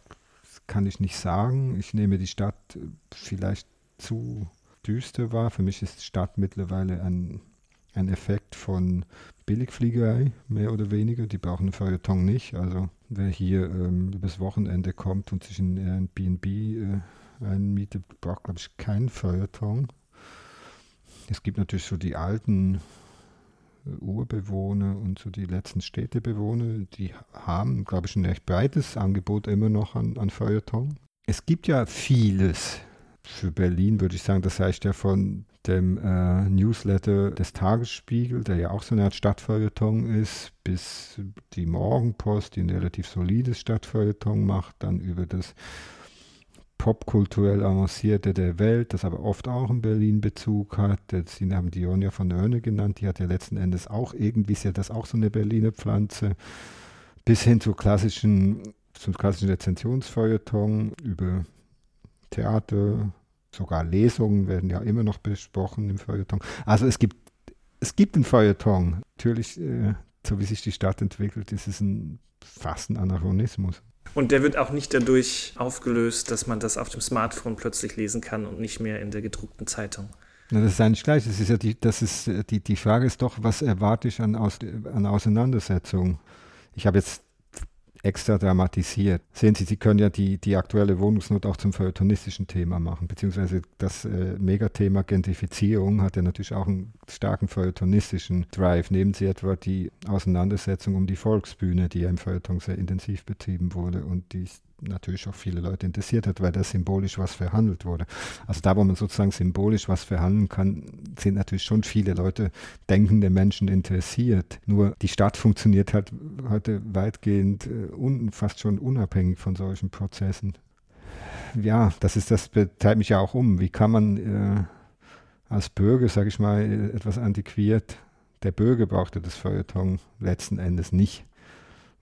kann ich nicht sagen. Ich nehme die Stadt vielleicht zu düster wahr. Für mich ist die Stadt mittlerweile ein, ein Effekt von Billigfliegerei, mehr oder weniger. Die brauchen ein Feuilleton nicht. Also wer hier ähm, übers Wochenende kommt und sich in Airbnb äh, einmietet, braucht, glaube ich, kein Feuilleton. Es gibt natürlich so die alten äh, Urbewohner und so die letzten Städtebewohner, die haben, glaube ich, ein recht breites Angebot immer noch an, an Feuilleton. Es gibt ja vieles. Für Berlin würde ich sagen, das heißt ja von dem äh, Newsletter des Tagesspiegel, der ja auch so eine Art Stadtfeuilleton ist, bis die Morgenpost, die ein relativ solides Stadtfeuilleton macht, dann über das popkulturell avancierte der Welt, das aber oft auch in Berlin Bezug hat. Sie haben Dionia von Örne genannt, die hat ja letzten Endes auch irgendwie, ist ja das auch so eine Berliner Pflanze, bis hin zu klassischen, zum klassischen Rezensionsfeuilleton über Theater, sogar Lesungen werden ja immer noch besprochen im Feuilleton. Also es gibt, es gibt ein Feuilleton. Natürlich, äh, so wie sich die Stadt entwickelt, ist es ein, fast ein Anachronismus. Und der wird auch nicht dadurch aufgelöst, dass man das auf dem Smartphone plötzlich lesen kann und nicht mehr in der gedruckten Zeitung. Na, das ist eigentlich gleich. Das ist ja die, das ist, äh, die, die Frage ist doch, was erwarte ich an, Aus, an Auseinandersetzung? Ich habe jetzt extra dramatisiert. Sehen Sie, Sie können ja die, die aktuelle Wohnungsnot auch zum feuilletonistischen Thema machen, beziehungsweise das äh, Megathema Gentrifizierung hat ja natürlich auch einen starken feuilletonistischen Drive. Nehmen Sie etwa die Auseinandersetzung um die Volksbühne, die ja im Feuilleton sehr intensiv betrieben wurde und die natürlich auch viele Leute interessiert hat, weil da symbolisch was verhandelt wurde. Also da, wo man sozusagen symbolisch was verhandeln kann, sind natürlich schon viele Leute, denkende Menschen interessiert. Nur die Stadt funktioniert halt heute weitgehend äh, un, fast schon unabhängig von solchen Prozessen. ja, das ist das treibt mich ja auch um. Wie kann man äh, als Bürger, sage ich mal, etwas antiquiert, der Bürger brauchte das Feuilleton letzten Endes nicht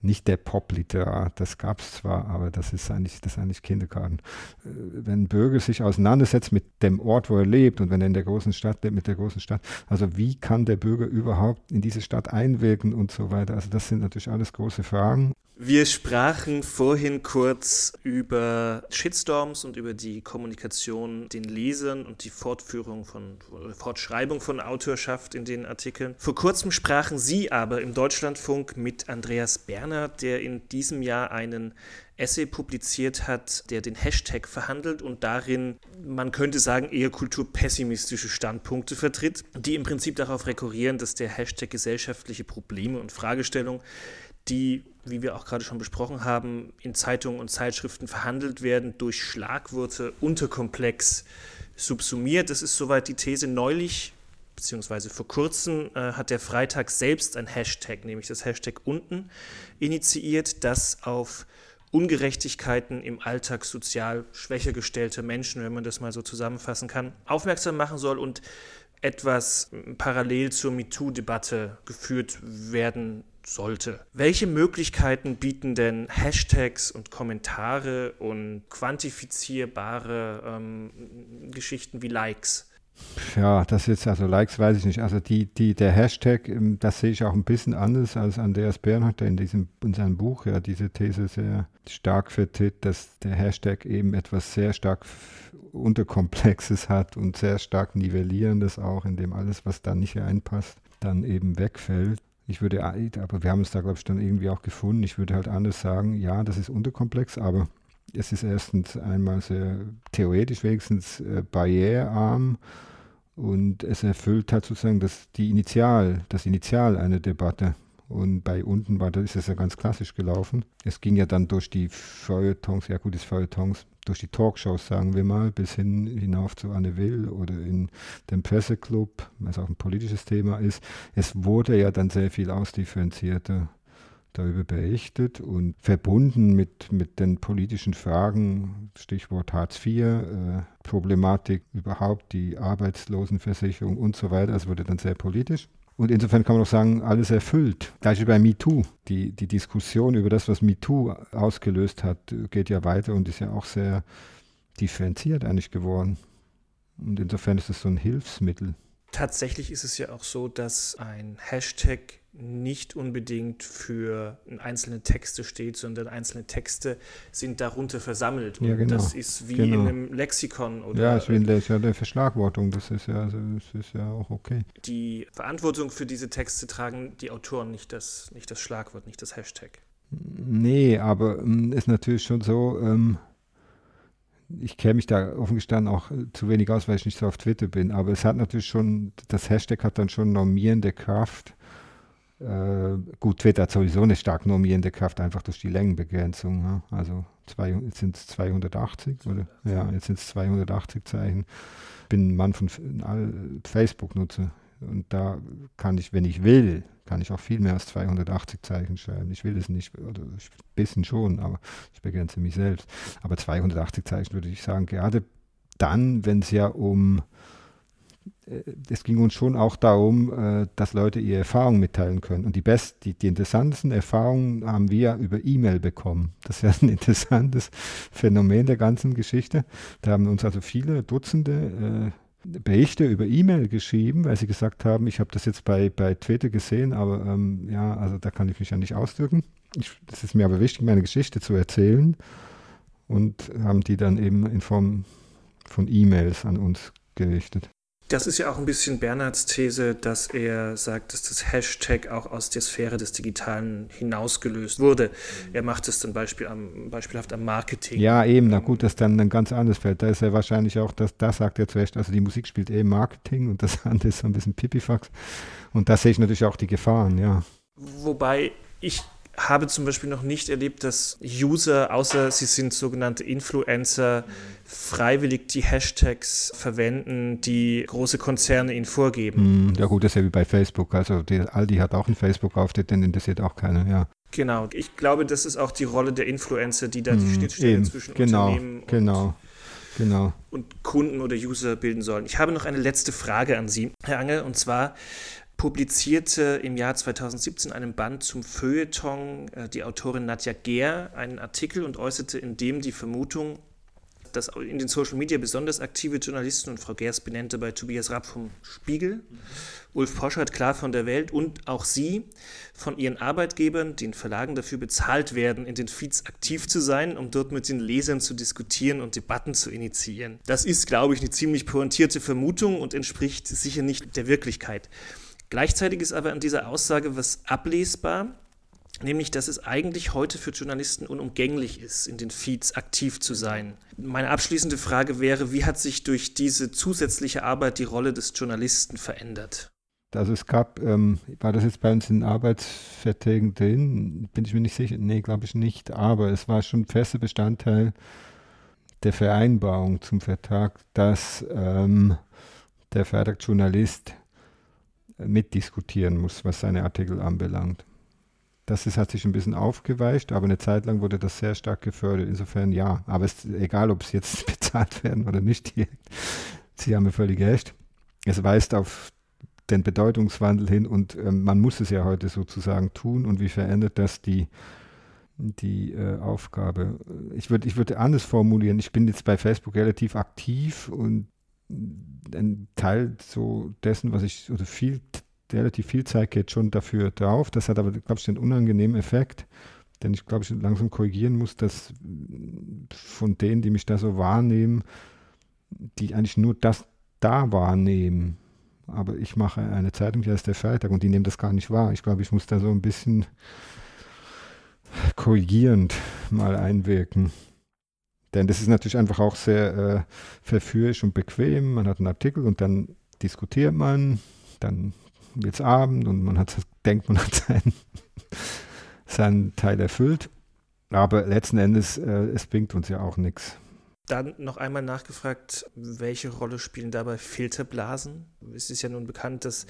nicht der Popliterat, das gab es zwar, aber das ist eigentlich, das ist eigentlich Kindergarten. Äh, wenn ein Bürger sich auseinandersetzt mit dem Ort, wo er lebt und wenn er in der großen Stadt lebt, mit der großen Stadt, also wie kann der Bürger überhaupt in diese Stadt einwirken und so weiter, also das sind natürlich alles große Fragen. Wir sprachen vorhin kurz über Shitstorms und über die Kommunikation den Lesern und die Fortführung von Fortschreibung von Autorschaft in den Artikeln. Vor kurzem sprachen Sie aber im Deutschlandfunk mit Andreas Berner, der in diesem Jahr einen Essay publiziert hat, der den Hashtag verhandelt und darin, man könnte sagen, eher kulturpessimistische Standpunkte vertritt, die im Prinzip darauf rekurrieren, dass der Hashtag gesellschaftliche Probleme und Fragestellungen die, wie wir auch gerade schon besprochen haben, in Zeitungen und Zeitschriften verhandelt werden, durch Schlagworte unterkomplex subsumiert. Das ist soweit die These. Neulich, beziehungsweise vor kurzem, äh, hat der Freitag selbst ein Hashtag, nämlich das Hashtag unten, initiiert, das auf Ungerechtigkeiten im Alltag sozial schwächer gestellter Menschen, wenn man das mal so zusammenfassen kann, aufmerksam machen soll und etwas parallel zur MeToo-Debatte geführt werden sollte. Welche Möglichkeiten bieten denn Hashtags und Kommentare und quantifizierbare ähm, Geschichten wie Likes? Ja, das jetzt, also Likes weiß ich nicht. Also die, die, der Hashtag, ähm, das sehe ich auch ein bisschen anders als Andreas Bernhardt, der in, diesem, in seinem Buch ja diese These sehr stark vertritt, dass der Hashtag eben etwas sehr stark Unterkomplexes hat und sehr stark Nivellierendes auch, in dem alles, was da nicht reinpasst, dann eben wegfällt. Ich würde, aber wir haben es da, glaube ich, dann irgendwie auch gefunden. Ich würde halt anders sagen, ja, das ist unterkomplex, aber es ist erstens einmal sehr theoretisch wenigstens äh, barrierearm und es erfüllt halt sozusagen das, die Initial, das Initial einer Debatte. Und bei unten war das ist es ja ganz klassisch gelaufen. Es ging ja dann durch die Feuilletons, ja gut, das Feuilletons, durch die Talkshows, sagen wir mal, bis hin hinauf zu Anne Will oder in dem Presseclub, was auch ein politisches Thema ist. Es wurde ja dann sehr viel ausdifferenzierter darüber berichtet und verbunden mit, mit den politischen Fragen, Stichwort Hartz IV, äh, Problematik überhaupt, die Arbeitslosenversicherung und so weiter. Es wurde dann sehr politisch. Und insofern kann man auch sagen, alles erfüllt. Gleich wie bei MeToo. Die, die Diskussion über das, was MeToo ausgelöst hat, geht ja weiter und ist ja auch sehr differenziert eigentlich geworden. Und insofern ist es so ein Hilfsmittel. Tatsächlich ist es ja auch so, dass ein Hashtag nicht unbedingt für einzelne Texte steht, sondern einzelne Texte sind darunter versammelt. Und ja, genau. das ist wie genau. in einem Lexikon. Oder ja, es ist wie in der, ja der Verschlagwortung, das ist ja, also, das ist ja auch okay. Die Verantwortung für diese Texte tragen die Autoren, nicht das, nicht das Schlagwort, nicht das Hashtag. Nee, aber ähm, ist natürlich schon so, ähm, ich kenne mich da offen gestanden auch zu wenig aus, weil ich nicht so auf Twitter bin, aber es hat natürlich schon, das Hashtag hat dann schon normierende Kraft äh, gut, Twitter hat sowieso eine stark normierende Kraft, einfach durch die Längenbegrenzung. Ja? Also zwei, jetzt sind es 280 oder? Ja, jetzt sind es 280 Zeichen. Ich bin ein Mann von Facebook nutze und da kann ich, wenn ich will, kann ich auch viel mehr als 280 Zeichen schreiben. Ich will es nicht, oder ein bisschen schon, aber ich begrenze mich selbst. Aber 280 Zeichen würde ich sagen, gerade dann, wenn es ja um äh, es ging uns schon auch darum, äh, dass Leute ihre Erfahrungen mitteilen können. Und die, best, die, die interessantesten Erfahrungen haben wir über E-Mail bekommen. Das ist ein *laughs* interessantes Phänomen der ganzen Geschichte. Da haben uns also viele Dutzende äh, Berichte über E-Mail geschrieben, weil sie gesagt haben, ich habe das jetzt bei, bei Twitter gesehen, aber ähm, ja, also da kann ich mich ja nicht ausdrücken. Es ist mir aber wichtig, meine Geschichte zu erzählen. Und haben die dann eben in Form von E-Mails an uns gerichtet. Das ist ja auch ein bisschen Bernhards These, dass er sagt, dass das Hashtag auch aus der Sphäre des Digitalen hinausgelöst wurde. Er macht es dann Beispiel am, beispielhaft am Marketing. Ja, eben, na gut, das ist dann ein ganz anderes Feld. Da ist er wahrscheinlich auch, das, da sagt er zuerst, also die Musik spielt eh Marketing und das *laughs* andere ist so ein bisschen Pipifax. Und da sehe ich natürlich auch die Gefahren, ja. Wobei ich habe zum Beispiel noch nicht erlebt, dass User, außer sie sind sogenannte Influencer, freiwillig die Hashtags verwenden, die große Konzerne ihnen vorgeben. Hm, ja gut, das ist ja wie bei Facebook. Also die Aldi hat auch einen Facebook-Auftritt, den interessiert auch keiner, ja. Genau. Ich glaube, das ist auch die Rolle der Influencer, die da die hm, Schnittstelle eben, zwischen genau, Unternehmen genau. genau. und Kunden oder User bilden sollen. Ich habe noch eine letzte Frage an Sie, Herr Angel, und zwar publizierte im Jahr 2017 einen Band zum Feuilleton äh, die Autorin Nadja Gehr einen Artikel und äußerte in dem die Vermutung, dass in den Social Media besonders aktive Journalisten und Frau Gers benennte bei Tobias Rapp vom Spiegel, mhm. Ulf Poschert klar von der Welt und auch sie von ihren Arbeitgebern, den Verlagen dafür bezahlt werden, in den Feeds aktiv zu sein, um dort mit den Lesern zu diskutieren und Debatten zu initiieren. Das ist, glaube ich, eine ziemlich pointierte Vermutung und entspricht sicher nicht der Wirklichkeit. Gleichzeitig ist aber an dieser Aussage was ablesbar, nämlich dass es eigentlich heute für Journalisten unumgänglich ist, in den Feeds aktiv zu sein. Meine abschließende Frage wäre, wie hat sich durch diese zusätzliche Arbeit die Rolle des Journalisten verändert? Also es gab, ähm, war das jetzt bei uns in Arbeitsverträgen drin? Bin ich mir nicht sicher. Nee, glaube ich nicht. Aber es war schon fester Bestandteil der Vereinbarung zum Vertrag, dass ähm, der Vertragsjournalist mitdiskutieren muss, was seine Artikel anbelangt. Das ist, hat sich ein bisschen aufgeweicht, aber eine Zeit lang wurde das sehr stark gefördert. Insofern ja. Aber es ist egal, ob es jetzt *laughs* bezahlt werden oder nicht. Sie haben mir völlig recht. Es weist auf den Bedeutungswandel hin und ähm, man muss es ja heute sozusagen tun. Und wie verändert das die, die äh, Aufgabe? Ich würde ich würd anders formulieren. Ich bin jetzt bei Facebook relativ aktiv und ein Teil so dessen, was ich, oder viel relativ viel Zeit geht schon dafür drauf. Das hat aber, glaube ich, den unangenehmen Effekt, den ich, glaube ich, langsam korrigieren muss, dass von denen, die mich da so wahrnehmen, die eigentlich nur das da wahrnehmen. Aber ich mache eine Zeitung, die heißt der Freitag und die nehmen das gar nicht wahr. Ich glaube, ich muss da so ein bisschen korrigierend mal einwirken. Denn das ist natürlich einfach auch sehr äh, verführerisch und bequem. Man hat einen Artikel und dann diskutiert man, dann wird es Abend und man hat, denkt, man hat seinen, *laughs* seinen Teil erfüllt. Aber letzten Endes, äh, es bringt uns ja auch nichts. Dann noch einmal nachgefragt, welche Rolle spielen dabei Filterblasen? Es ist ja nun bekannt, dass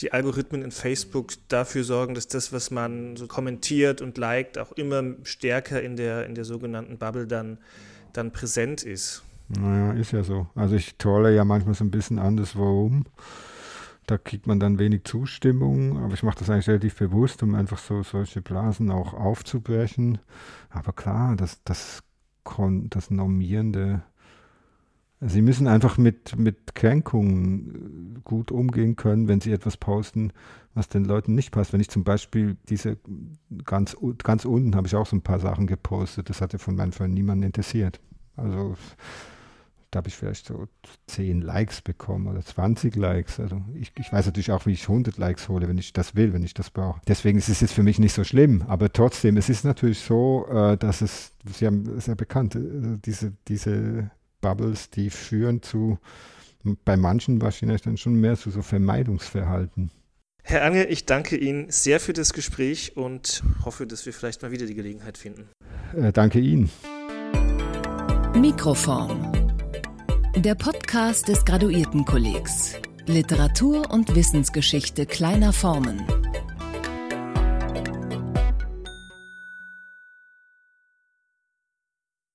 die Algorithmen in Facebook dafür sorgen, dass das, was man so kommentiert und liked, auch immer stärker in der, in der sogenannten Bubble dann, dann präsent ist. Naja, ist ja so. Also ich tolle ja manchmal so ein bisschen anders, warum. Da kriegt man dann wenig Zustimmung, aber ich mache das eigentlich relativ bewusst, um einfach so solche Blasen auch aufzubrechen. Aber klar, das, das, das normierende, Sie müssen einfach mit, mit Kränkungen äh, gut umgehen können, wenn sie etwas posten, was den Leuten nicht passt. Wenn ich zum Beispiel diese ganz, ganz unten habe ich auch so ein paar Sachen gepostet, das hatte von meinen Freunden niemanden interessiert. Also da habe ich vielleicht so 10 Likes bekommen oder 20 Likes. Also ich, ich, weiß natürlich auch, wie ich 100 Likes hole, wenn ich das will, wenn ich das brauche. Deswegen ist es jetzt für mich nicht so schlimm. Aber trotzdem, es ist natürlich so, äh, dass es, Sie haben ja bekannt, äh, diese, diese Bubbles, die führen zu, bei manchen wahrscheinlich dann schon mehr zu so Vermeidungsverhalten. Herr Ange, ich danke Ihnen sehr für das Gespräch und hoffe, dass wir vielleicht mal wieder die Gelegenheit finden. Äh, danke Ihnen. Mikroform der Podcast des Graduiertenkollegs. Literatur und Wissensgeschichte kleiner Formen.